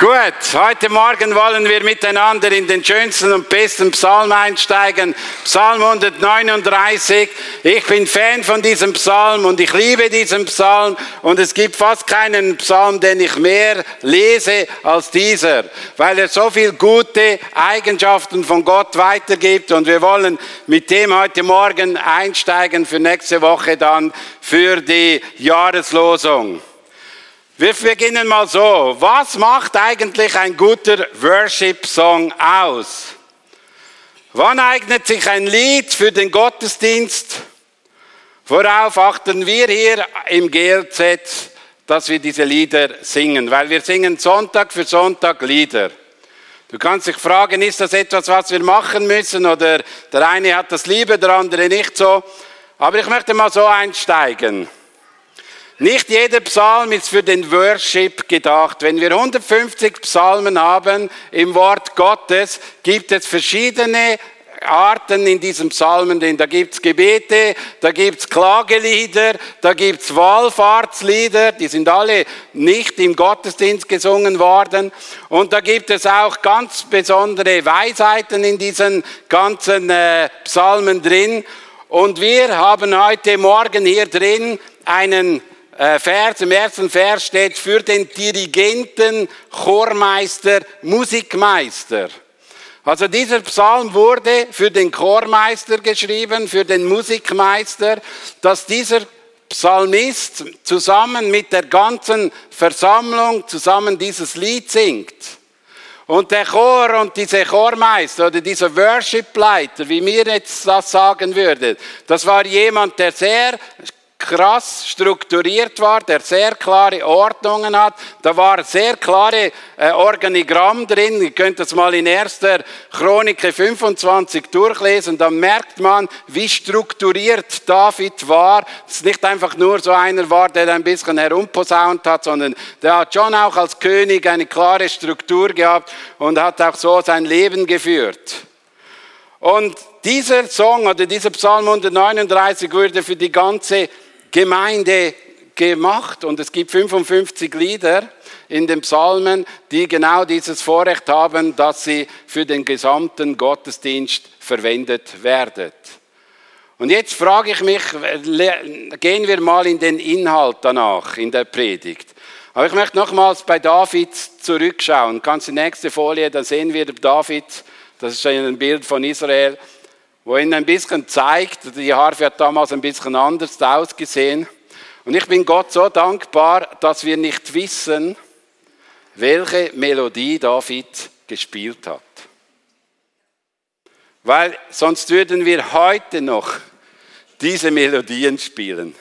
Gut, heute Morgen wollen wir miteinander in den schönsten und besten Psalm einsteigen. Psalm 139. Ich bin Fan von diesem Psalm und ich liebe diesen Psalm und es gibt fast keinen Psalm, den ich mehr lese als dieser, weil er so viel gute Eigenschaften von Gott weitergibt und wir wollen mit dem heute Morgen einsteigen für nächste Woche dann für die Jahreslosung. Wir beginnen mal so. Was macht eigentlich ein guter Worship-Song aus? Wann eignet sich ein Lied für den Gottesdienst? Worauf achten wir hier im GLZ, dass wir diese Lieder singen? Weil wir singen Sonntag für Sonntag Lieder. Du kannst dich fragen, ist das etwas, was wir machen müssen? Oder der eine hat das Liebe, der andere nicht so. Aber ich möchte mal so einsteigen. Nicht jeder Psalm ist für den Worship gedacht. Wenn wir 150 Psalmen haben im Wort Gottes, gibt es verschiedene Arten in diesem Psalmen drin. Da gibt's Gebete, da gibt's Klagelieder, da gibt's Wallfahrtslieder, die sind alle nicht im Gottesdienst gesungen worden. Und da gibt es auch ganz besondere Weisheiten in diesen ganzen äh, Psalmen drin. Und wir haben heute Morgen hier drin einen Vers, im ersten Vers steht für den Dirigenten, Chormeister, Musikmeister. Also dieser Psalm wurde für den Chormeister geschrieben, für den Musikmeister, dass dieser Psalmist zusammen mit der ganzen Versammlung zusammen dieses Lied singt. Und der Chor und diese Chormeister oder dieser Worshipleiter, wie mir jetzt das sagen würde, das war jemand, der sehr krass strukturiert war, der sehr klare Ordnungen hat. Da war sehr klare äh, Organigramm drin. Ihr könnt das mal in 1. Chronik 25 durchlesen. Da merkt man, wie strukturiert David war. Es nicht einfach nur so einer war, der ein bisschen herumposaunt hat, sondern der hat schon auch als König eine klare Struktur gehabt und hat auch so sein Leben geführt. Und dieser Song oder dieser Psalm 139 wurde für die ganze Gemeinde gemacht und es gibt 55 Lieder in den Psalmen, die genau dieses Vorrecht haben, dass sie für den gesamten Gottesdienst verwendet werden. Und jetzt frage ich mich, gehen wir mal in den Inhalt danach, in der Predigt. Aber ich möchte nochmals bei David zurückschauen. Kannst die nächste Folie, da sehen wir David, das ist ein Bild von Israel wo ihn ein bisschen zeigt, die Harfe hat damals ein bisschen anders ausgesehen. Und ich bin Gott so dankbar, dass wir nicht wissen, welche Melodie David gespielt hat. Weil sonst würden wir heute noch diese Melodien spielen.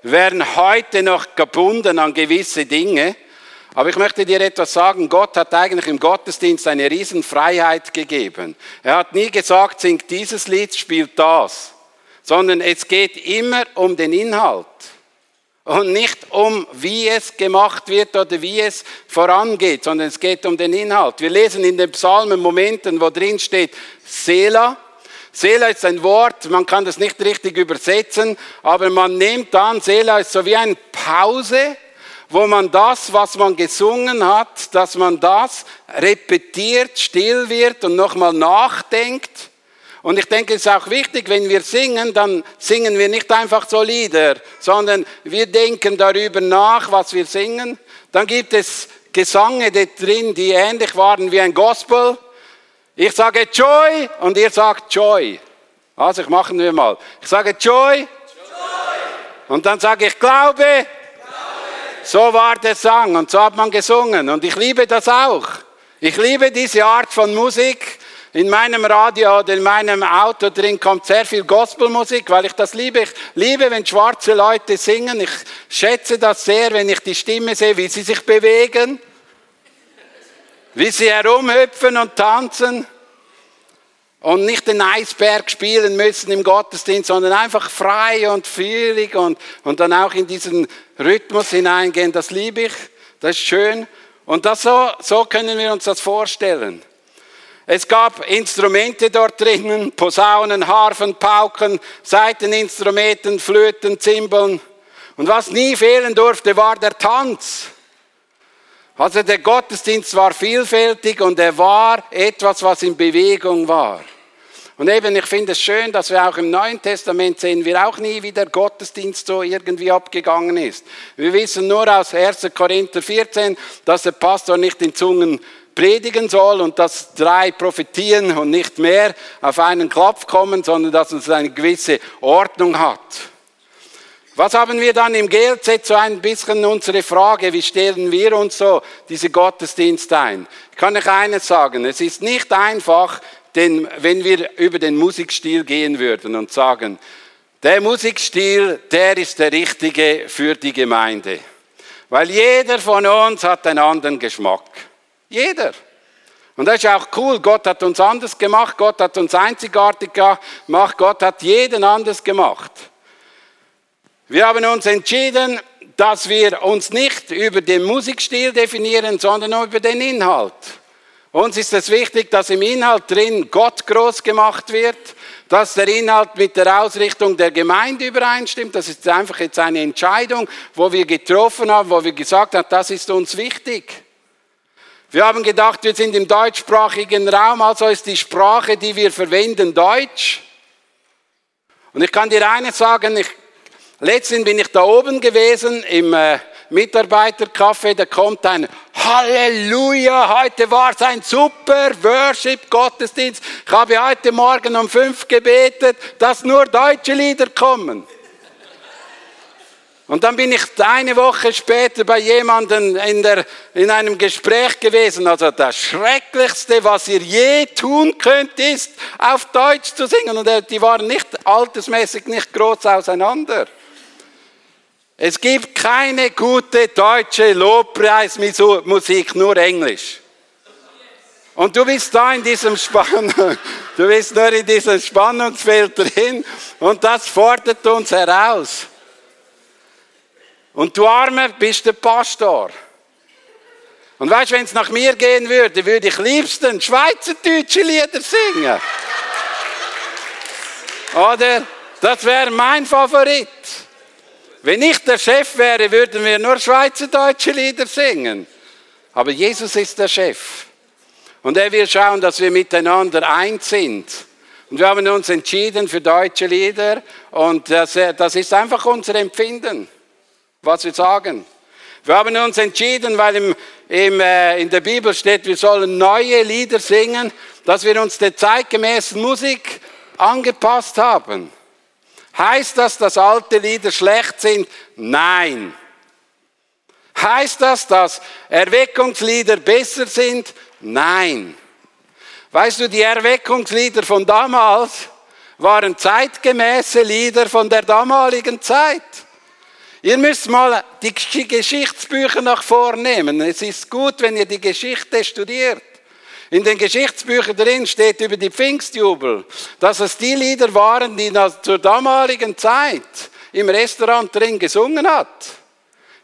Wir wären heute noch gebunden an gewisse Dinge, aber ich möchte dir etwas sagen. Gott hat eigentlich im Gottesdienst eine Riesenfreiheit gegeben. Er hat nie gesagt, singt dieses Lied, spielt das. Sondern es geht immer um den Inhalt. Und nicht um, wie es gemacht wird oder wie es vorangeht, sondern es geht um den Inhalt. Wir lesen in den Psalmen Momenten, wo drin steht, Sela. Sela ist ein Wort, man kann das nicht richtig übersetzen, aber man nimmt an, Sela ist so wie eine Pause, wo man das, was man gesungen hat, dass man das repetiert, still wird und nochmal nachdenkt. Und ich denke, es ist auch wichtig, wenn wir singen, dann singen wir nicht einfach so Lieder, sondern wir denken darüber nach, was wir singen. Dann gibt es Gesange drin, die ähnlich waren wie ein Gospel. Ich sage Joy und ihr sagt Joy. Also, ich machen wir mal. Ich sage Joy. Joy. Und dann sage ich Glaube. So war der Sang und so hat man gesungen und ich liebe das auch. Ich liebe diese Art von Musik. In meinem Radio oder in meinem Auto drin kommt sehr viel Gospelmusik, weil ich das liebe. Ich liebe, wenn schwarze Leute singen. Ich schätze das sehr, wenn ich die Stimme sehe, wie sie sich bewegen, wie sie herumhüpfen und tanzen und nicht den Eisberg spielen müssen im Gottesdienst, sondern einfach frei und fühlig und, und dann auch in diesen Rhythmus hineingehen. Das liebe ich, das ist schön. Und das so, so können wir uns das vorstellen. Es gab Instrumente dort drinnen, Posaunen, Harfen, Pauken, Saiteninstrumenten, Flöten, Zimbeln. Und was nie fehlen durfte, war der Tanz. Also der Gottesdienst war vielfältig und er war etwas, was in Bewegung war. Und eben, ich finde es schön, dass wir auch im Neuen Testament sehen, wir auch nie, wie der Gottesdienst so irgendwie abgegangen ist. Wir wissen nur aus 1. Korinther 14, dass der Pastor nicht in Zungen predigen soll und dass drei profitieren und nicht mehr auf einen Klopf kommen, sondern dass es eine gewisse Ordnung hat. Was haben wir dann im GLZ so ein bisschen unsere Frage, wie stellen wir uns so diese Gottesdienste ein? Ich kann euch eines sagen, es ist nicht einfach, denn wenn wir über den Musikstil gehen würden und sagen, der Musikstil, der ist der richtige für die Gemeinde. Weil jeder von uns hat einen anderen Geschmack. Jeder. Und das ist auch cool. Gott hat uns anders gemacht. Gott hat uns einzigartig gemacht. Gott hat jeden anders gemacht. Wir haben uns entschieden, dass wir uns nicht über den Musikstil definieren, sondern über den Inhalt. Uns ist es wichtig, dass im Inhalt drin Gott groß gemacht wird, dass der Inhalt mit der Ausrichtung der Gemeinde übereinstimmt. Das ist einfach jetzt eine Entscheidung, wo wir getroffen haben, wo wir gesagt haben, das ist uns wichtig. Wir haben gedacht, wir sind im deutschsprachigen Raum, also ist die Sprache, die wir verwenden, Deutsch. Und ich kann dir eines sagen, ich, letztens bin ich da oben gewesen im Mitarbeitercafé, da kommt ein Halleluja, heute war es ein super Worship-Gottesdienst. Ich habe heute Morgen um fünf gebetet, dass nur deutsche Lieder kommen. Und dann bin ich eine Woche später bei jemandem in, der, in einem Gespräch gewesen. Also das Schrecklichste, was ihr je tun könnt, ist, auf Deutsch zu singen. Und die waren nicht altersmäßig nicht groß auseinander. Es gibt keine gute deutsche Lobpreismusik, nur Englisch. Und du bist da in diesem Spannung, du bist nur in diesem Spannungsfeld drin und das fordert uns heraus. Und du Armer bist der Pastor. Und weißt, wenn es nach mir gehen würde, würde ich liebsten schweizerdeutsche Lieder singen. Oder? Das wäre mein Favorit. Wenn ich der Chef wäre, würden wir nur schweizerdeutsche Lieder singen. Aber Jesus ist der Chef. Und er will schauen, dass wir miteinander eins sind. Und wir haben uns entschieden für deutsche Lieder. Und das, das ist einfach unser Empfinden was wir sagen. Wir haben uns entschieden, weil im, im, äh, in der Bibel steht, wir sollen neue Lieder singen, dass wir uns der zeitgemäßen Musik angepasst haben. Heißt das, dass alte Lieder schlecht sind? Nein. Heißt das, dass Erweckungslieder besser sind? Nein. Weißt du, die Erweckungslieder von damals waren zeitgemäße Lieder von der damaligen Zeit. Ihr müsst mal die Geschichtsbücher nach vornehmen. Es ist gut, wenn ihr die Geschichte studiert. In den Geschichtsbüchern drin steht über die Pfingstjubel, dass es die Lieder waren, die zur damaligen Zeit im Restaurant drin gesungen hat.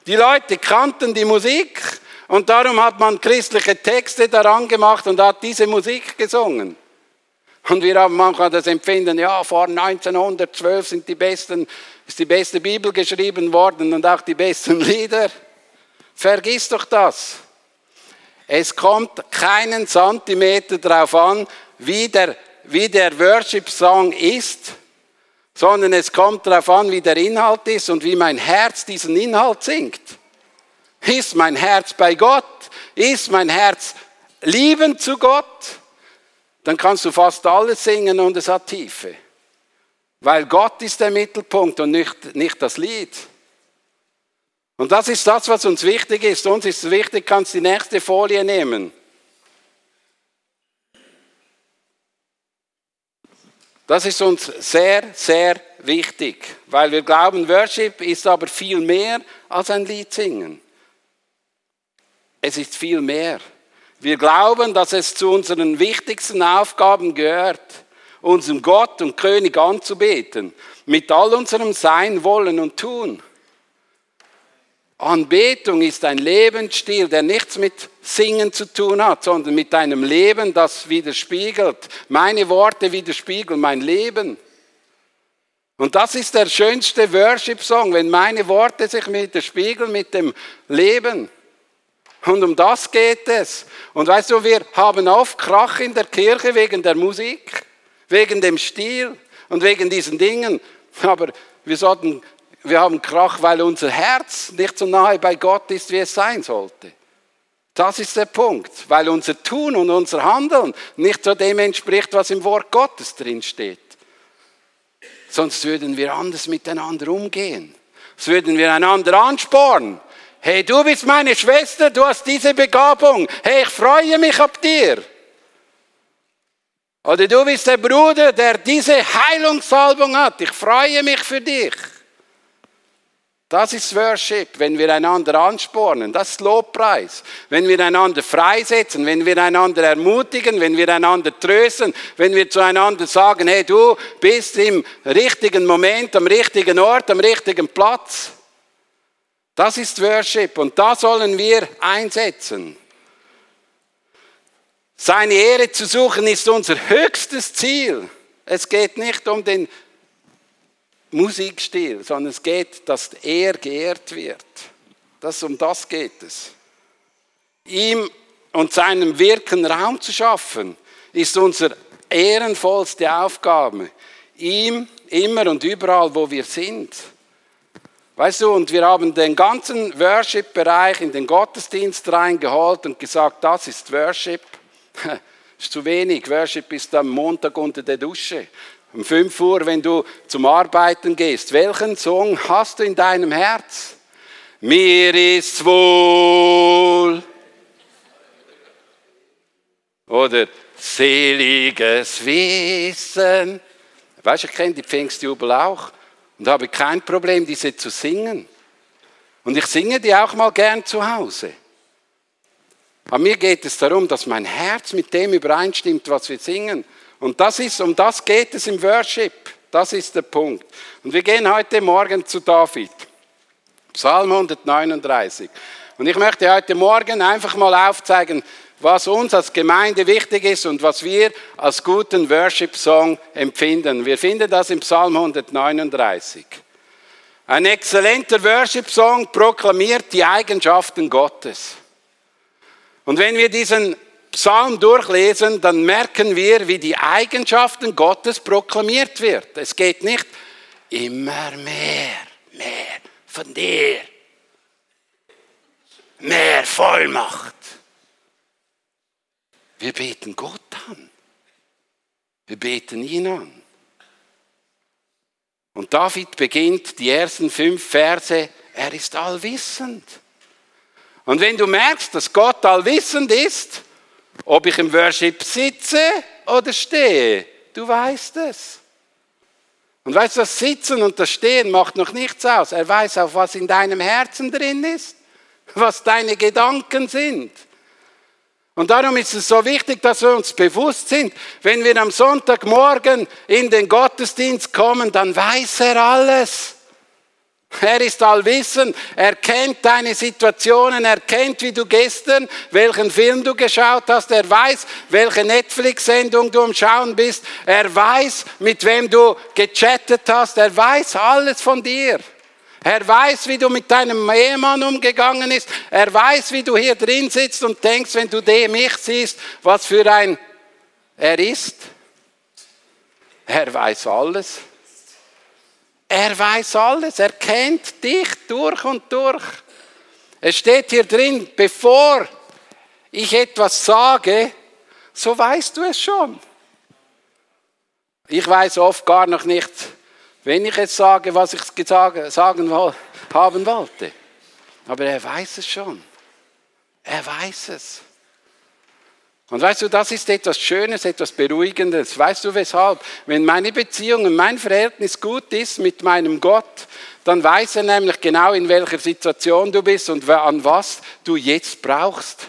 Die Leute kannten die Musik und darum hat man christliche Texte daran gemacht und hat diese Musik gesungen. Und wir haben manchmal das Empfinden, ja, vor 1912 sind die besten ist die beste Bibel geschrieben worden und auch die besten Lieder. Vergiss doch das. Es kommt keinen Zentimeter darauf an, wie der, wie der Worship-Song ist, sondern es kommt darauf an, wie der Inhalt ist und wie mein Herz diesen Inhalt singt. Ist mein Herz bei Gott? Ist mein Herz liebend zu Gott? Dann kannst du fast alles singen und es hat Tiefe. Weil Gott ist der Mittelpunkt und nicht, nicht das Lied. Und das ist das, was uns wichtig ist. Uns ist wichtig, kannst die nächste Folie nehmen. Das ist uns sehr, sehr wichtig, weil wir glauben, Worship ist aber viel mehr als ein Lied singen. Es ist viel mehr. Wir glauben, dass es zu unseren wichtigsten Aufgaben gehört unserem Gott und König anzubeten, mit all unserem Sein, Wollen und Tun. Anbetung ist ein Lebensstil, der nichts mit Singen zu tun hat, sondern mit einem Leben, das widerspiegelt. Meine Worte widerspiegeln mein Leben. Und das ist der schönste Worship-Song, wenn meine Worte sich widerspiegeln mit dem Leben. Und um das geht es. Und weißt du, wir haben oft Krach in der Kirche wegen der Musik, wegen dem Stil und wegen diesen Dingen. Aber wir sollten wir haben Krach, weil unser Herz nicht so nahe bei Gott ist, wie es sein sollte. Das ist der Punkt, weil unser Tun und unser Handeln nicht so dem entspricht, was im Wort Gottes drin steht. Sonst würden wir anders miteinander umgehen. Sonst würden wir einander anspornen. Hey, du bist meine Schwester, du hast diese Begabung. Hey, ich freue mich ab dir. Oder du bist der Bruder, der diese Heilungssalbung hat. Ich freue mich für dich. Das ist Worship, wenn wir einander anspornen. Das ist Lobpreis. Wenn wir einander freisetzen, wenn wir einander ermutigen, wenn wir einander trösten, wenn wir zueinander sagen, hey, du bist im richtigen Moment, am richtigen Ort, am richtigen Platz. Das ist Worship und da sollen wir einsetzen. Seine Ehre zu suchen ist unser höchstes Ziel. Es geht nicht um den Musikstil, sondern es geht, dass er geehrt wird. Das, um das geht es. Ihm und seinem Wirken Raum zu schaffen, ist unsere ehrenvollste Aufgabe. Ihm immer und überall, wo wir sind. Weißt du, und wir haben den ganzen Worship-Bereich in den Gottesdienst reingeholt und gesagt, das ist Worship. Ist zu wenig. Worship ist am Montag unter der Dusche. Um 5 Uhr, wenn du zum Arbeiten gehst, welchen Song hast du in deinem Herz? Mir ist wohl. Oder seliges Wissen. Weißt du, ich kenne die Pfingstjubel auch und habe kein Problem, diese zu singen. Und ich singe die auch mal gern zu Hause. Aber mir geht es darum, dass mein Herz mit dem übereinstimmt, was wir singen. Und das ist, um das geht es im Worship. Das ist der Punkt. Und wir gehen heute Morgen zu David. Psalm 139. Und ich möchte heute Morgen einfach mal aufzeigen, was uns als Gemeinde wichtig ist und was wir als guten Worship-Song empfinden. Wir finden das im Psalm 139. Ein exzellenter Worship-Song proklamiert die Eigenschaften Gottes. Und wenn wir diesen Psalm durchlesen, dann merken wir, wie die Eigenschaften Gottes proklamiert wird. Es geht nicht immer mehr, mehr von dir, mehr Vollmacht. Wir beten Gott an. Wir beten ihn an. Und David beginnt die ersten fünf Verse, er ist allwissend. Und wenn du merkst, dass Gott allwissend ist, ob ich im Worship sitze oder stehe, du weißt es. Und weißt du, das Sitzen und das Stehen macht noch nichts aus. Er weiß auch, was in deinem Herzen drin ist, was deine Gedanken sind. Und darum ist es so wichtig, dass wir uns bewusst sind, wenn wir am Sonntagmorgen in den Gottesdienst kommen, dann weiß er alles. Er ist allwissend, er kennt deine Situationen, er kennt, wie du gestern, welchen Film du geschaut hast, er weiß, welche Netflix-Sendung du am Schauen bist, er weiß, mit wem du gechattet hast, er weiß alles von dir. Er weiß, wie du mit deinem Ehemann umgegangen bist. Er weiß, wie du hier drin sitzt und denkst, wenn du mich siehst, was für ein er ist. Er weiß alles. Er weiß alles, er kennt dich durch und durch. Es steht hier drin, bevor ich etwas sage, so weißt du es schon. Ich weiß oft gar noch nicht, wenn ich jetzt sage, was ich sagen haben wollte. Aber er weiß es schon. Er weiß es. Und weißt du, das ist etwas Schönes, etwas Beruhigendes. Weißt du weshalb? Wenn meine Beziehung und mein Verhältnis gut ist mit meinem Gott, dann weiß er nämlich genau, in welcher Situation du bist und an was du jetzt brauchst.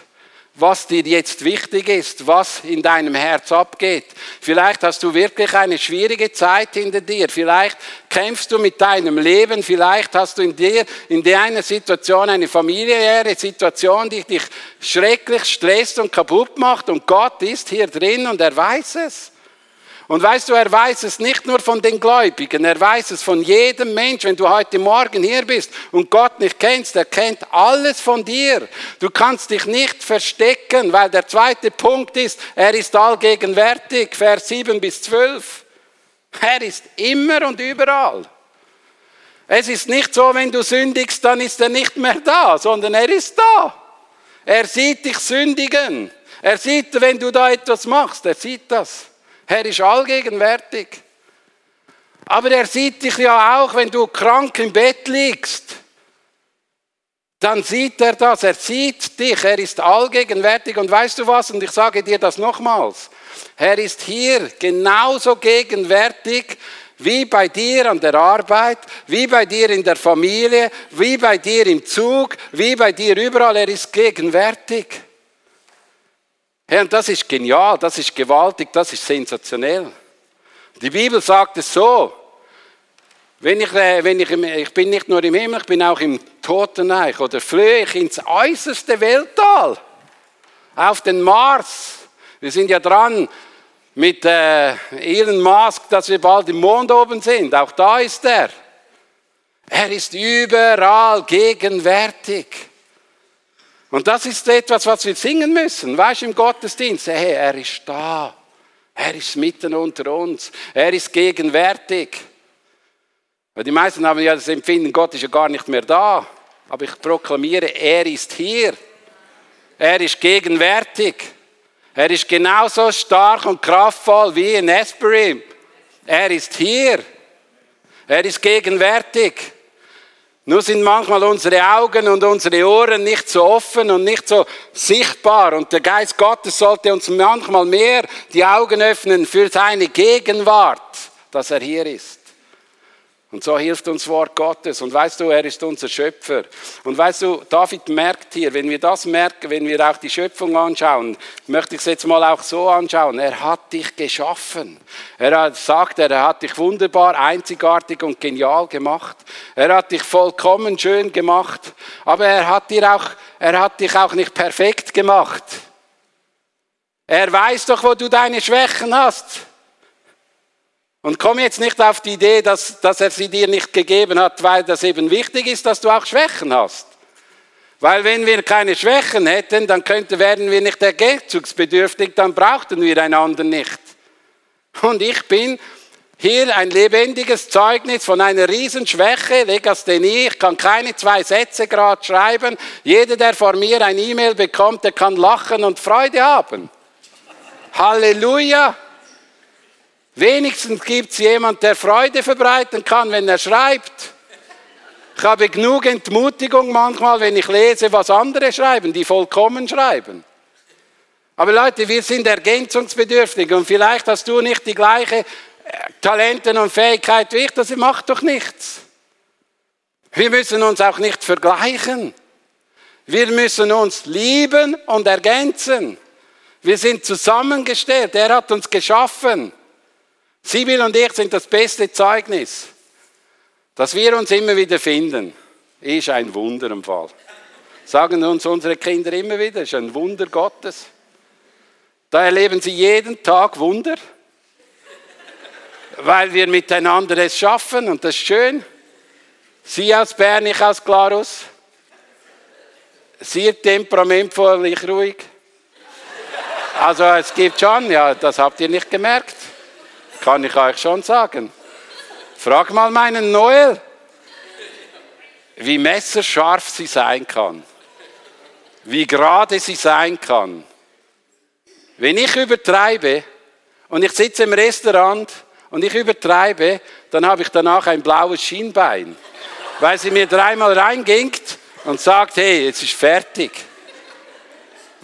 Was dir jetzt wichtig ist, was in deinem Herz abgeht. Vielleicht hast du wirklich eine schwierige Zeit hinter dir. Vielleicht kämpfst du mit deinem Leben. Vielleicht hast du in dir, in deiner Situation eine familiäre Situation, die dich schrecklich stresst und kaputt macht. Und Gott ist hier drin und er weiß es. Und weißt du, er weiß es nicht nur von den Gläubigen, er weiß es von jedem Mensch. Wenn du heute Morgen hier bist und Gott nicht kennst, er kennt alles von dir. Du kannst dich nicht verstecken, weil der zweite Punkt ist, er ist allgegenwärtig, Vers 7 bis 12. Er ist immer und überall. Es ist nicht so, wenn du sündigst, dann ist er nicht mehr da, sondern er ist da. Er sieht dich sündigen. Er sieht, wenn du da etwas machst, er sieht das. Er ist allgegenwärtig. Aber er sieht dich ja auch, wenn du krank im Bett liegst. Dann sieht er das, er sieht dich, er ist allgegenwärtig. Und weißt du was? Und ich sage dir das nochmals. Er ist hier genauso gegenwärtig wie bei dir an der Arbeit, wie bei dir in der Familie, wie bei dir im Zug, wie bei dir überall. Er ist gegenwärtig. Herr, und das ist genial, das ist gewaltig, das ist sensationell. Die Bibel sagt es so, wenn ich, äh, wenn ich, ich bin nicht nur im Himmel, ich bin auch im Totenreich oder flöhe ich ins äußerste Weltall, auf den Mars. Wir sind ja dran mit äh, Elon Musk, dass wir bald im Mond oben sind. Auch da ist er. Er ist überall gegenwärtig. Und das ist etwas, was wir singen müssen. Weißt du, im Gottesdienst, hey, er ist da. Er ist mitten unter uns. Er ist gegenwärtig. Weil die meisten haben ja das Empfinden, Gott ist ja gar nicht mehr da. Aber ich proklamiere, er ist hier. Er ist gegenwärtig. Er ist genauso stark und kraftvoll wie in Esperim. Er ist hier. Er ist gegenwärtig. Nur sind manchmal unsere Augen und unsere Ohren nicht so offen und nicht so sichtbar. Und der Geist Gottes sollte uns manchmal mehr die Augen öffnen für seine Gegenwart, dass er hier ist. Und so hilft uns Wort Gottes. Und weißt du, er ist unser Schöpfer. Und weißt du, David merkt hier, wenn wir das merken, wenn wir auch die Schöpfung anschauen, möchte ich es jetzt mal auch so anschauen. Er hat dich geschaffen. Er sagt, er hat dich wunderbar, einzigartig und genial gemacht. Er hat dich vollkommen schön gemacht. Aber er hat dir auch, er hat dich auch nicht perfekt gemacht. Er weiß doch, wo du deine Schwächen hast. Und komm jetzt nicht auf die Idee, dass, dass er sie dir nicht gegeben hat, weil das eben wichtig ist, dass du auch Schwächen hast. Weil wenn wir keine Schwächen hätten, dann könnte, wären wir nicht ergänzungsbedürftig, dann brauchten wir einander nicht. Und ich bin hier ein lebendiges Zeugnis von einer Riesenschwäche, Legasthenie. Ich kann keine zwei Sätze gerade schreiben. Jeder, der vor mir ein E-Mail bekommt, der kann lachen und Freude haben. Halleluja! Wenigstens gibt es jemand, der Freude verbreiten kann, wenn er schreibt. Ich habe genug Entmutigung manchmal, wenn ich lese, was andere schreiben, die vollkommen schreiben. Aber Leute, wir sind ergänzungsbedürftig und vielleicht hast du nicht die gleiche äh, Talenten und Fähigkeit wie ich, das macht doch nichts. Wir müssen uns auch nicht vergleichen. Wir müssen uns lieben und ergänzen. Wir sind zusammengestellt. Er hat uns geschaffen. Sibyl und ich sind das beste Zeugnis, dass wir uns immer wieder finden. Ist ein Wunder im Fall. Sagen uns unsere Kinder immer wieder, ist ein Wunder Gottes. Da erleben sie jeden Tag Wunder, weil wir miteinander es schaffen und das ist schön. Sie aus Bern, ich aus Glarus. Sie temperamentvoll, ich ruhig. Also es gibt schon, ja, das habt ihr nicht gemerkt. Kann ich euch schon sagen. Frag mal meinen Noel, wie messerscharf sie sein kann. Wie gerade sie sein kann. Wenn ich übertreibe und ich sitze im Restaurant und ich übertreibe, dann habe ich danach ein blaues Schienbein. Weil sie mir dreimal reingingt und sagt, hey, jetzt ist fertig.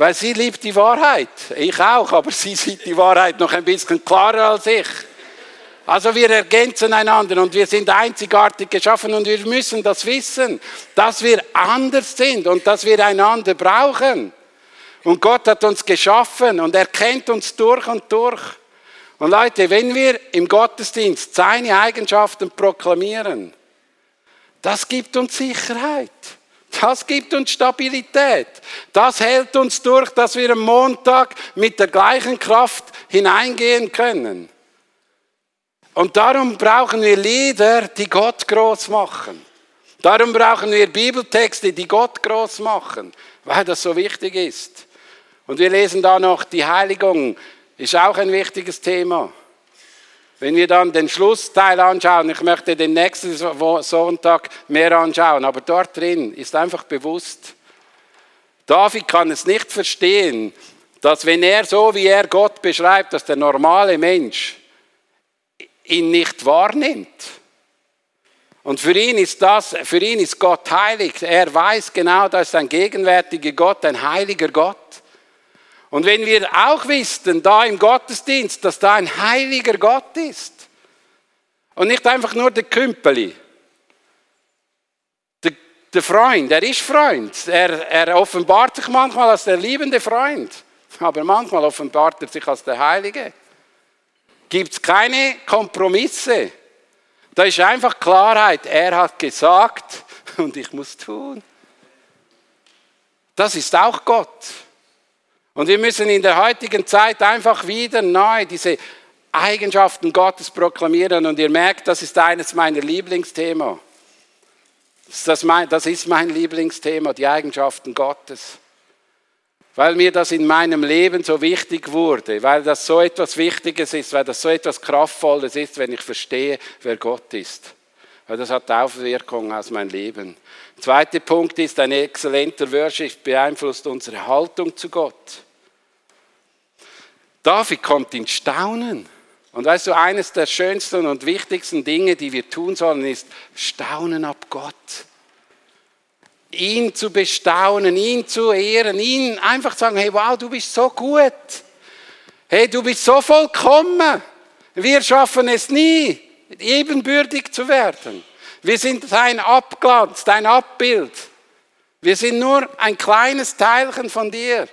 Weil sie liebt die Wahrheit. Ich auch, aber sie sieht die Wahrheit noch ein bisschen klarer als ich. Also wir ergänzen einander und wir sind einzigartig geschaffen und wir müssen das wissen, dass wir anders sind und dass wir einander brauchen. Und Gott hat uns geschaffen und er kennt uns durch und durch. Und Leute, wenn wir im Gottesdienst seine Eigenschaften proklamieren, das gibt uns Sicherheit. Das gibt uns Stabilität. Das hält uns durch, dass wir am Montag mit der gleichen Kraft hineingehen können. Und darum brauchen wir Lieder, die Gott groß machen. Darum brauchen wir Bibeltexte, die Gott groß machen, weil das so wichtig ist. Und wir lesen da noch, die Heiligung ist auch ein wichtiges Thema. Wenn wir dann den Schlussteil anschauen, ich möchte den nächsten Sonntag mehr anschauen, aber dort drin ist einfach bewusst, David kann es nicht verstehen, dass wenn er so wie er Gott beschreibt, dass der normale Mensch ihn nicht wahrnimmt. Und für ihn ist das, für ihn ist Gott heilig. Er weiß genau, das ist ein gegenwärtiger Gott, ein heiliger Gott. Und wenn wir auch wüssten, da im Gottesdienst, dass da ein heiliger Gott ist und nicht einfach nur der Kümpeli, der, der Freund, er ist Freund, er, er offenbart sich manchmal als der liebende Freund, aber manchmal offenbart er sich als der Heilige. Gibt es keine Kompromisse. Da ist einfach Klarheit. Er hat gesagt und ich muss tun. Das ist auch Gott. Und wir müssen in der heutigen Zeit einfach wieder neu diese Eigenschaften Gottes proklamieren. Und ihr merkt, das ist eines meiner Lieblingsthemen. Das, das ist mein Lieblingsthema, die Eigenschaften Gottes. Weil mir das in meinem Leben so wichtig wurde, weil das so etwas Wichtiges ist, weil das so etwas Kraftvolles ist, wenn ich verstehe, wer Gott ist. Das hat Auswirkungen aus meinem Leben. Zweiter Punkt ist, ein exzellenter Worship beeinflusst unsere Haltung zu Gott. David kommt in Staunen. Und weißt du, eines der schönsten und wichtigsten Dinge, die wir tun sollen, ist Staunen ab Gott. Ihn zu bestaunen, ihn zu ehren, ihn einfach zu sagen, hey, wow, du bist so gut. Hey, du bist so vollkommen. Wir schaffen es nie, ebenbürtig zu werden. Wir sind dein Abglanz, dein Abbild. Wir sind nur ein kleines Teilchen von dir.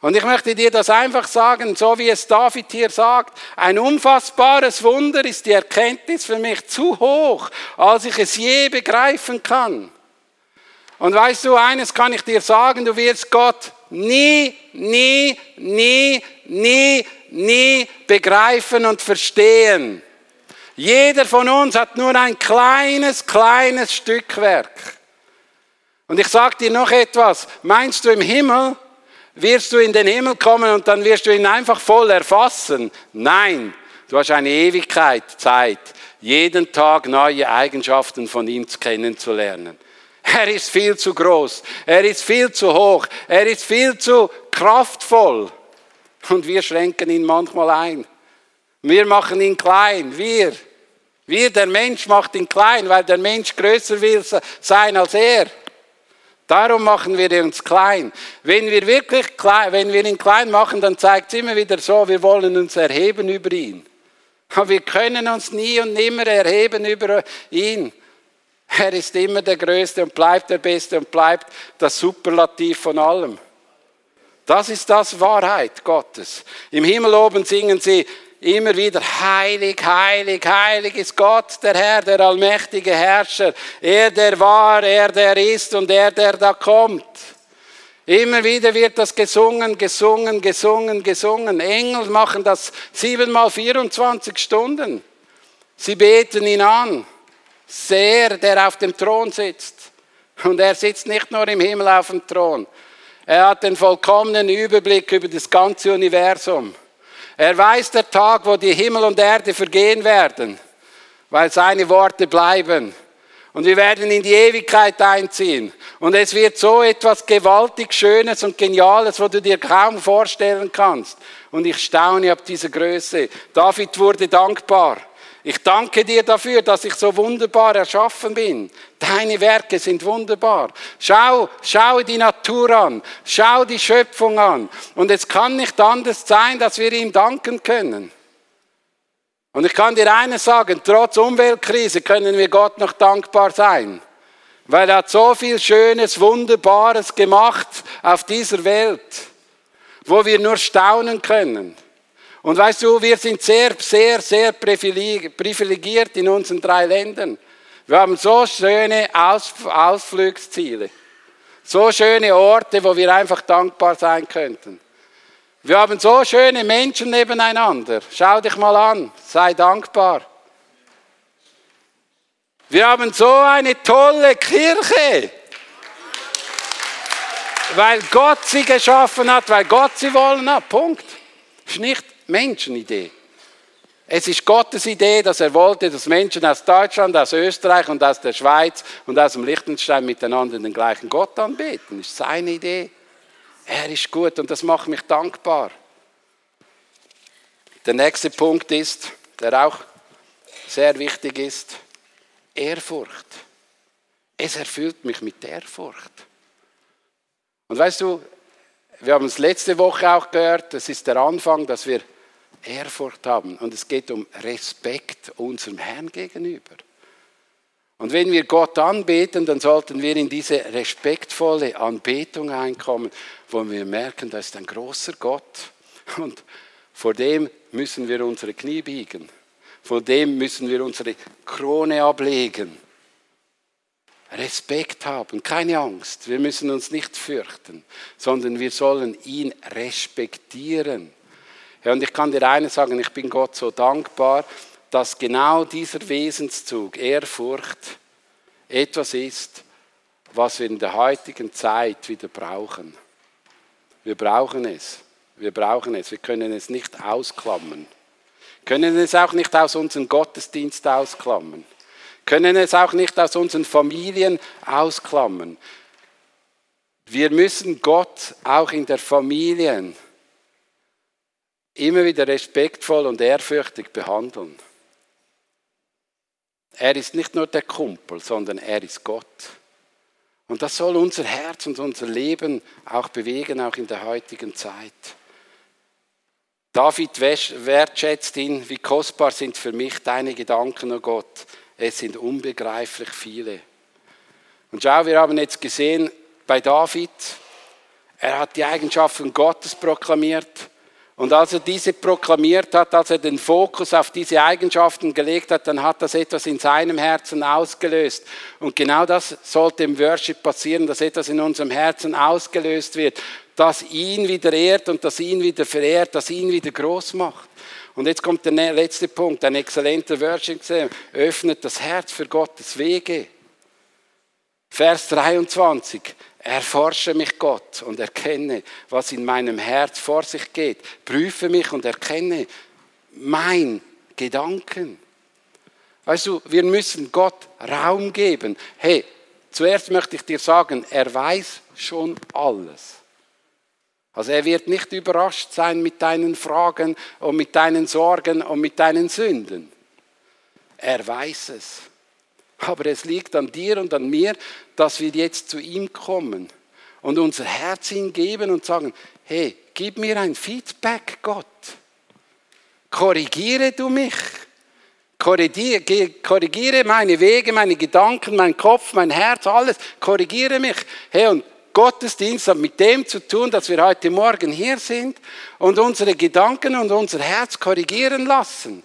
Und ich möchte dir das einfach sagen, so wie es David hier sagt, ein unfassbares Wunder ist die Erkenntnis für mich zu hoch, als ich es je begreifen kann. Und weißt du, eines kann ich dir sagen, du wirst Gott nie, nie, nie, nie, nie begreifen und verstehen. Jeder von uns hat nur ein kleines, kleines Stückwerk. Und ich sage dir noch etwas. Meinst du im Himmel wirst du in den Himmel kommen und dann wirst du ihn einfach voll erfassen? Nein, du hast eine Ewigkeit Zeit, jeden Tag neue Eigenschaften von ihm kennenzulernen. Er ist viel zu groß, er ist viel zu hoch, er ist viel zu kraftvoll. Und wir schränken ihn manchmal ein. Wir machen ihn klein, wir. Wir, der Mensch macht ihn klein, weil der Mensch größer will sein als er. Darum machen wir uns klein. Wenn wir wirklich klein, wenn wir ihn klein machen, dann zeigt es immer wieder so, wir wollen uns erheben über ihn. Aber wir können uns nie und nimmer erheben über ihn. Er ist immer der Größte und bleibt der Beste und bleibt das Superlativ von allem. Das ist das Wahrheit Gottes. Im Himmel oben singen sie, immer wieder, heilig, heilig, heilig ist Gott, der Herr, der allmächtige Herrscher. Er, der war, er, der ist und er, der da kommt. Immer wieder wird das gesungen, gesungen, gesungen, gesungen. Engel machen das siebenmal 24 Stunden. Sie beten ihn an. Sehr, der auf dem Thron sitzt. Und er sitzt nicht nur im Himmel auf dem Thron. Er hat den vollkommenen Überblick über das ganze Universum. Er weiß der Tag, wo die Himmel und Erde vergehen werden, weil seine Worte bleiben. Und wir werden in die Ewigkeit einziehen. Und es wird so etwas gewaltig Schönes und Geniales, wo du dir kaum vorstellen kannst. Und ich staune ab dieser Größe. David wurde dankbar. Ich danke dir dafür, dass ich so wunderbar erschaffen bin. Deine Werke sind wunderbar. Schau, schau die Natur an. Schau die Schöpfung an. Und es kann nicht anders sein, dass wir ihm danken können. Und ich kann dir eines sagen, trotz Umweltkrise können wir Gott noch dankbar sein. Weil er hat so viel Schönes, Wunderbares gemacht auf dieser Welt, wo wir nur staunen können. Und weißt du, wir sind sehr, sehr, sehr privilegiert in unseren drei Ländern. Wir haben so schöne Ausflugsziele, so schöne Orte, wo wir einfach dankbar sein könnten. Wir haben so schöne Menschen nebeneinander. Schau dich mal an, sei dankbar. Wir haben so eine tolle Kirche, weil Gott sie geschaffen hat, weil Gott sie wollen hat. Punkt. Ist nicht Menschenidee. Es ist Gottes Idee, dass er wollte, dass Menschen aus Deutschland, aus Österreich und aus der Schweiz und aus dem Liechtenstein miteinander den gleichen Gott anbeten. Das ist seine Idee. Er ist gut und das macht mich dankbar. Der nächste Punkt ist, der auch sehr wichtig ist, Ehrfurcht. Es erfüllt mich mit Ehrfurcht. Und weißt du, wir haben es letzte Woche auch gehört, das ist der Anfang, dass wir Ehrfurcht haben. Und es geht um Respekt unserem Herrn gegenüber. Und wenn wir Gott anbeten, dann sollten wir in diese respektvolle Anbetung einkommen, wo wir merken, da ist ein großer Gott. Und vor dem müssen wir unsere Knie biegen. Vor dem müssen wir unsere Krone ablegen. Respekt haben, keine Angst. Wir müssen uns nicht fürchten, sondern wir sollen ihn respektieren. Ja, und ich kann dir eines sagen, ich bin Gott so dankbar, dass genau dieser Wesenszug, Ehrfurcht, etwas ist, was wir in der heutigen Zeit wieder brauchen. Wir brauchen es. Wir brauchen es. Wir können es nicht ausklammern. Können es auch nicht aus unserem Gottesdienst ausklammern. Können es auch nicht aus unseren Familien ausklammern. Wir müssen Gott auch in der Familie immer wieder respektvoll und ehrfürchtig behandeln. Er ist nicht nur der Kumpel, sondern er ist Gott. Und das soll unser Herz und unser Leben auch bewegen, auch in der heutigen Zeit. David wertschätzt ihn, wie kostbar sind für mich deine Gedanken, oh Gott. Es sind unbegreiflich viele. Und schau, wir haben jetzt gesehen bei David, er hat die Eigenschaften Gottes proklamiert. Und als er diese proklamiert hat, als er den Fokus auf diese Eigenschaften gelegt hat, dann hat das etwas in seinem Herzen ausgelöst. Und genau das sollte im Worship passieren, dass etwas in unserem Herzen ausgelöst wird, das ihn wieder ehrt und das ihn wieder verehrt, das ihn wieder groß macht. Und jetzt kommt der letzte Punkt, ein exzellenter Worship öffnet das Herz für Gottes Wege. Vers 23. Erforsche mich Gott und erkenne, was in meinem Herz vor sich geht. Prüfe mich und erkenne mein Gedanken. Also wir müssen Gott Raum geben. Hey, zuerst möchte ich dir sagen, er weiß schon alles. Also er wird nicht überrascht sein mit deinen Fragen und mit deinen Sorgen und mit deinen Sünden. Er weiß es. Aber es liegt an dir und an mir, dass wir jetzt zu ihm kommen und unser Herz ihm geben und sagen, hey, gib mir ein Feedback, Gott. Korrigiere du mich. Korrigiere meine Wege, meine Gedanken, mein Kopf, mein Herz, alles. Korrigiere mich. Hey, und Gottesdienst hat mit dem zu tun, dass wir heute Morgen hier sind und unsere Gedanken und unser Herz korrigieren lassen.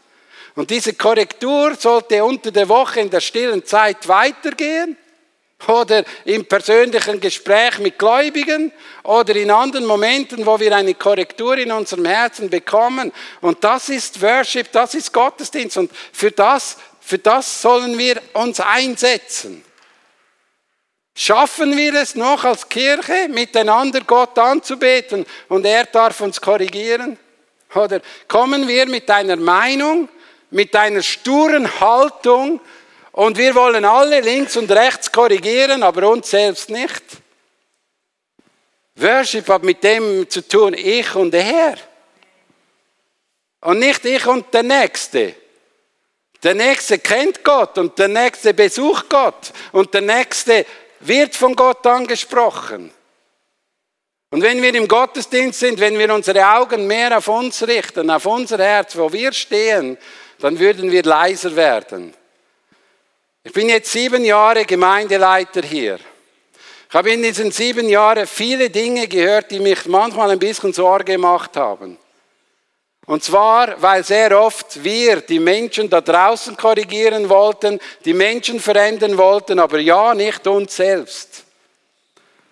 Und diese Korrektur sollte unter der Woche in der stillen Zeit weitergehen oder im persönlichen Gespräch mit Gläubigen oder in anderen Momenten, wo wir eine Korrektur in unserem Herzen bekommen. Und das ist Worship, das ist Gottesdienst und für das, für das sollen wir uns einsetzen. Schaffen wir es noch als Kirche, miteinander Gott anzubeten und er darf uns korrigieren? Oder kommen wir mit einer Meinung, mit einer sturen Haltung und wir wollen alle links und rechts korrigieren, aber uns selbst nicht. Worship hat mit dem zu tun, ich und er. Und nicht ich und der Nächste. Der Nächste kennt Gott und der Nächste besucht Gott und der Nächste wird von Gott angesprochen. Und wenn wir im Gottesdienst sind, wenn wir unsere Augen mehr auf uns richten, auf unser Herz, wo wir stehen, dann würden wir leiser werden. Ich bin jetzt sieben Jahre Gemeindeleiter hier. Ich habe in diesen sieben Jahren viele Dinge gehört, die mich manchmal ein bisschen Sorge gemacht haben. Und zwar, weil sehr oft wir die Menschen da draußen korrigieren wollten, die Menschen verändern wollten, aber ja, nicht uns selbst.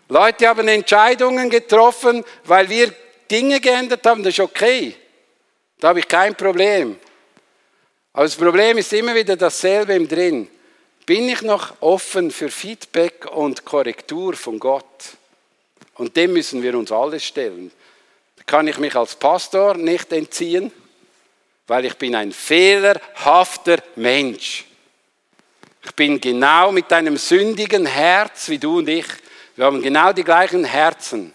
Leute haben Entscheidungen getroffen, weil wir Dinge geändert haben, das ist okay. Da habe ich kein Problem. Aber das Problem ist immer wieder dasselbe im Drin. Bin ich noch offen für Feedback und Korrektur von Gott? Und dem müssen wir uns alle stellen. Da kann ich mich als Pastor nicht entziehen, weil ich bin ein fehlerhafter Mensch. Ich bin genau mit einem sündigen Herz wie du und ich. Wir haben genau die gleichen Herzen.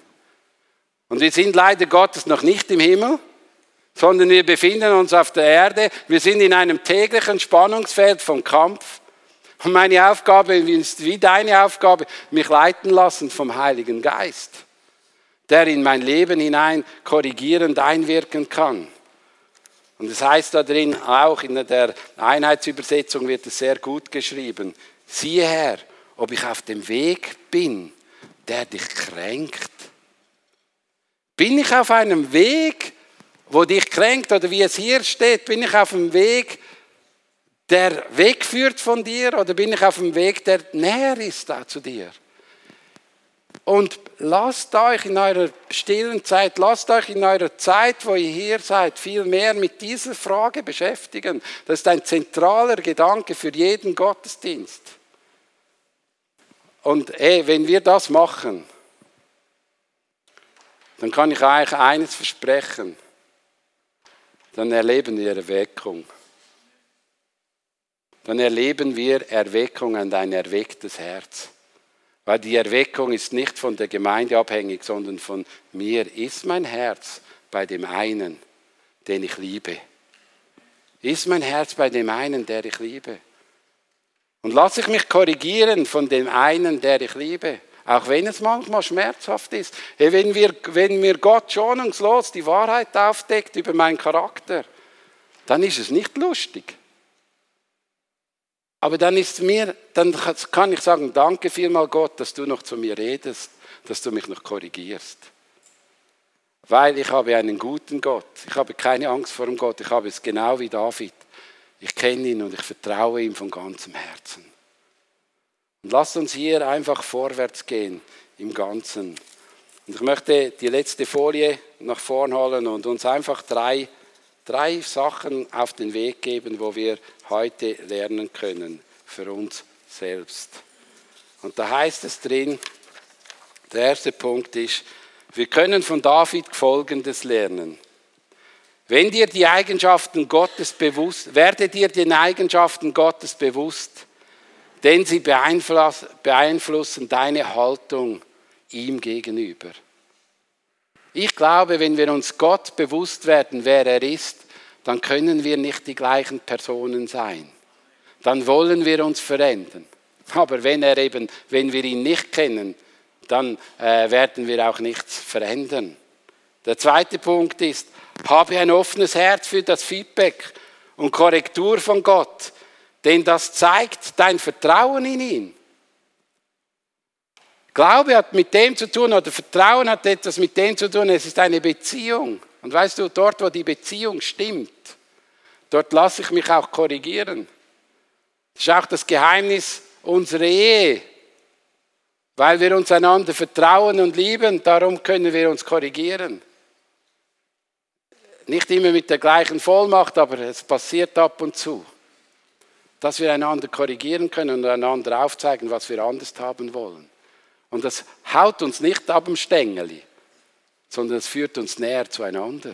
Und wir sind leider Gottes noch nicht im Himmel, sondern wir befinden uns auf der Erde. Wir sind in einem täglichen Spannungsfeld vom Kampf. Und meine Aufgabe ist wie deine Aufgabe, mich leiten lassen vom Heiligen Geist, der in mein Leben hinein korrigierend einwirken kann. Und es das heißt da drin, auch in der Einheitsübersetzung wird es sehr gut geschrieben, siehe her, ob ich auf dem Weg bin, der dich kränkt. Bin ich auf einem Weg, wo dich kränkt, oder wie es hier steht, bin ich auf einem Weg, der wegführt von dir, oder bin ich auf einem Weg, der näher ist da zu dir? Und lasst euch in eurer stillen Zeit, lasst euch in eurer Zeit, wo ihr hier seid, viel mehr mit dieser Frage beschäftigen. Das ist ein zentraler Gedanke für jeden Gottesdienst. Und ey, wenn wir das machen, dann kann ich euch eines versprechen. Dann erleben wir Erweckung. Dann erleben wir Erweckung und ein erwecktes Herz. Weil die Erweckung ist nicht von der Gemeinde abhängig, sondern von mir. Ist mein Herz bei dem einen, den ich liebe? Ist mein Herz bei dem einen, der ich liebe? Und lasse ich mich korrigieren von dem einen, der ich liebe. Auch wenn es manchmal schmerzhaft ist. Wenn, wir, wenn mir Gott schonungslos die Wahrheit aufdeckt über meinen Charakter, dann ist es nicht lustig. Aber dann ist mir, dann kann ich sagen, danke vielmal Gott, dass du noch zu mir redest, dass du mich noch korrigierst. Weil ich habe einen guten Gott. Ich habe keine Angst vor dem Gott. Ich habe es genau wie David. Ich kenne ihn und ich vertraue ihm von ganzem Herzen. Und lasst uns hier einfach vorwärts gehen im Ganzen. Und ich möchte die letzte Folie nach vorn holen und uns einfach drei, drei Sachen auf den Weg geben, wo wir heute lernen können für uns selbst. Und da heißt es drin, der erste Punkt ist, wir können von David Folgendes lernen. Wenn dir die Eigenschaften Gottes bewusst, werde dir den Eigenschaften Gottes bewusst, denn sie beeinflussen deine Haltung ihm gegenüber. Ich glaube, wenn wir uns Gott bewusst werden, wer er ist, dann können wir nicht die gleichen Personen sein. Dann wollen wir uns verändern. Aber wenn er eben, wenn wir ihn nicht kennen, dann äh, werden wir auch nichts verändern. Der zweite Punkt ist, habe ein offenes Herz für das Feedback und Korrektur von Gott, denn das zeigt dein Vertrauen in ihn. Glaube hat mit dem zu tun, oder Vertrauen hat etwas mit dem zu tun, es ist eine Beziehung. Und weißt du, dort, wo die Beziehung stimmt, dort lasse ich mich auch korrigieren. Das ist auch das Geheimnis unserer Ehe. Weil wir uns einander vertrauen und lieben, darum können wir uns korrigieren. Nicht immer mit der gleichen Vollmacht, aber es passiert ab und zu, dass wir einander korrigieren können und einander aufzeigen, was wir anders haben wollen. Und das haut uns nicht ab dem Stängeli, sondern es führt uns näher zueinander.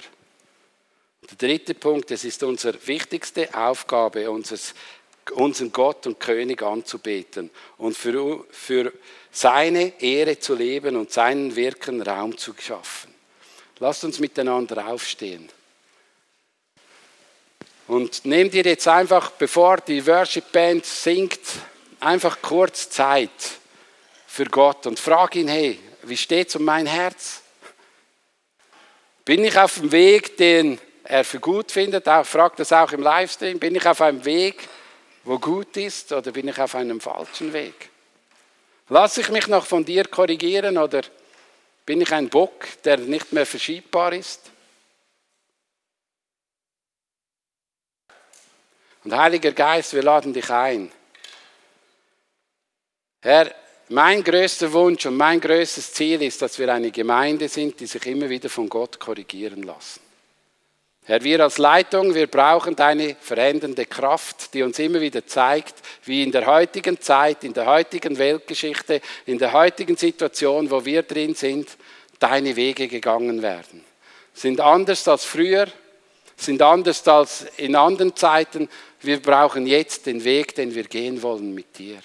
Der dritte Punkt, es ist unsere wichtigste Aufgabe, unseres, unseren Gott und König anzubeten und für, für seine Ehre zu leben und seinen Wirken Raum zu schaffen. Lasst uns miteinander aufstehen. Und nimm dir jetzt einfach, bevor die Worship Band singt, einfach kurz Zeit für Gott und frag ihn, hey, wie steht es um mein Herz? Bin ich auf dem Weg, den er für gut findet? Auch, frag das auch im Livestream. Bin ich auf einem Weg, wo gut ist, oder bin ich auf einem falschen Weg? Lasse ich mich noch von dir korrigieren oder bin ich ein Bock, der nicht mehr verschiebbar ist? Und Heiliger Geist, wir laden dich ein. Herr, mein größter Wunsch und mein größtes Ziel ist, dass wir eine Gemeinde sind, die sich immer wieder von Gott korrigieren lassen. Herr, wir als Leitung, wir brauchen deine verändernde Kraft, die uns immer wieder zeigt, wie in der heutigen Zeit, in der heutigen Weltgeschichte, in der heutigen Situation, wo wir drin sind, deine Wege gegangen werden. Sind anders als früher, sind anders als in anderen Zeiten. Wir brauchen jetzt den Weg, den wir gehen wollen mit dir.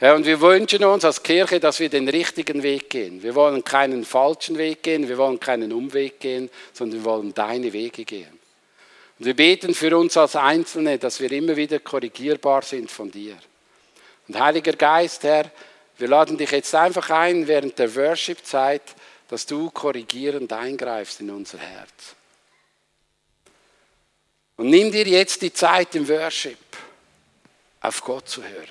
Ja, und wir wünschen uns als Kirche, dass wir den richtigen Weg gehen. Wir wollen keinen falschen Weg gehen, wir wollen keinen Umweg gehen, sondern wir wollen deine Wege gehen. Und wir beten für uns als Einzelne, dass wir immer wieder korrigierbar sind von dir. Und Heiliger Geist, Herr, wir laden dich jetzt einfach ein während der Worship-Zeit, dass du korrigierend eingreifst in unser Herz. Und nimm dir jetzt die Zeit im Worship, auf Gott zu hören.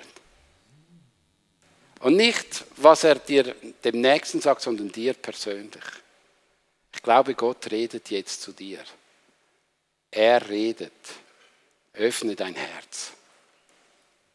Und nicht, was er dir dem Nächsten sagt, sondern dir persönlich. Ich glaube, Gott redet jetzt zu dir. Er redet. Öffne dein Herz.